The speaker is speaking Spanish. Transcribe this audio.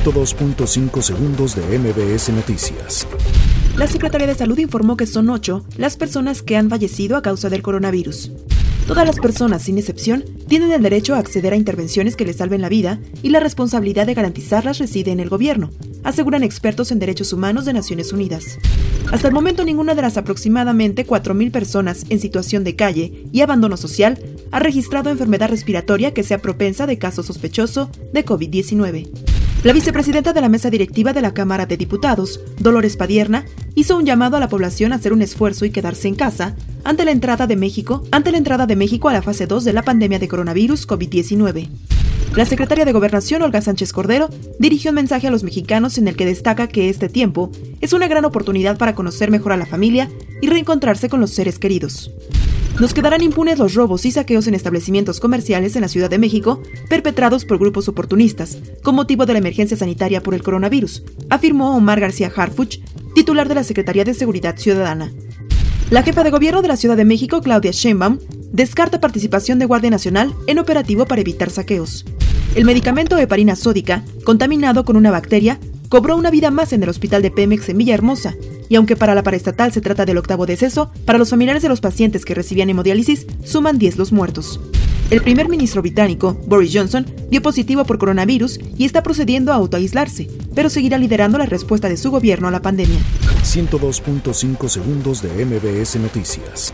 102.5 segundos de MBS Noticias. La Secretaría de Salud informó que son ocho las personas que han fallecido a causa del coronavirus. Todas las personas, sin excepción, tienen el derecho a acceder a intervenciones que les salven la vida y la responsabilidad de garantizarlas reside en el gobierno, aseguran expertos en derechos humanos de Naciones Unidas. Hasta el momento ninguna de las aproximadamente 4.000 personas en situación de calle y abandono social ha registrado enfermedad respiratoria que sea propensa de caso sospechoso de COVID-19. La vicepresidenta de la mesa directiva de la Cámara de Diputados, Dolores Padierna, hizo un llamado a la población a hacer un esfuerzo y quedarse en casa ante la entrada de México, ante la entrada de México a la fase 2 de la pandemia de coronavirus COVID-19. La secretaria de Gobernación, Olga Sánchez Cordero, dirigió un mensaje a los mexicanos en el que destaca que este tiempo es una gran oportunidad para conocer mejor a la familia y reencontrarse con los seres queridos. Nos quedarán impunes los robos y saqueos en establecimientos comerciales en la Ciudad de México perpetrados por grupos oportunistas con motivo de la emergencia sanitaria por el coronavirus, afirmó Omar García Harfuch, titular de la Secretaría de Seguridad Ciudadana. La jefa de gobierno de la Ciudad de México, Claudia Sheinbaum, descarta participación de Guardia Nacional en operativo para evitar saqueos. El medicamento heparina sódica, contaminado con una bacteria, cobró una vida más en el hospital de Pemex en Villahermosa, y aunque para la paraestatal se trata del octavo deceso, para los familiares de los pacientes que recibían hemodiálisis suman 10 los muertos. El primer ministro británico, Boris Johnson, dio positivo por coronavirus y está procediendo a autoaislarse, pero seguirá liderando la respuesta de su gobierno a la pandemia. 102.5 segundos de MBS Noticias.